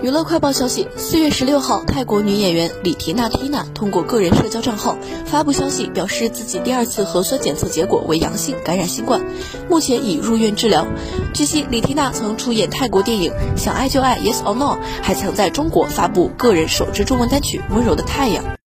娱乐快报消息四月十六号泰国女演员李缇娜缇娜通过个人社交账号发布消息表示自己第二次核酸检测结果为阳性感染新冠。目前已入院治疗。据悉李缇娜曾出演泰国电影想爱就爱 yes or no 还曾在中国发布个人首支中文单曲温柔的太阳。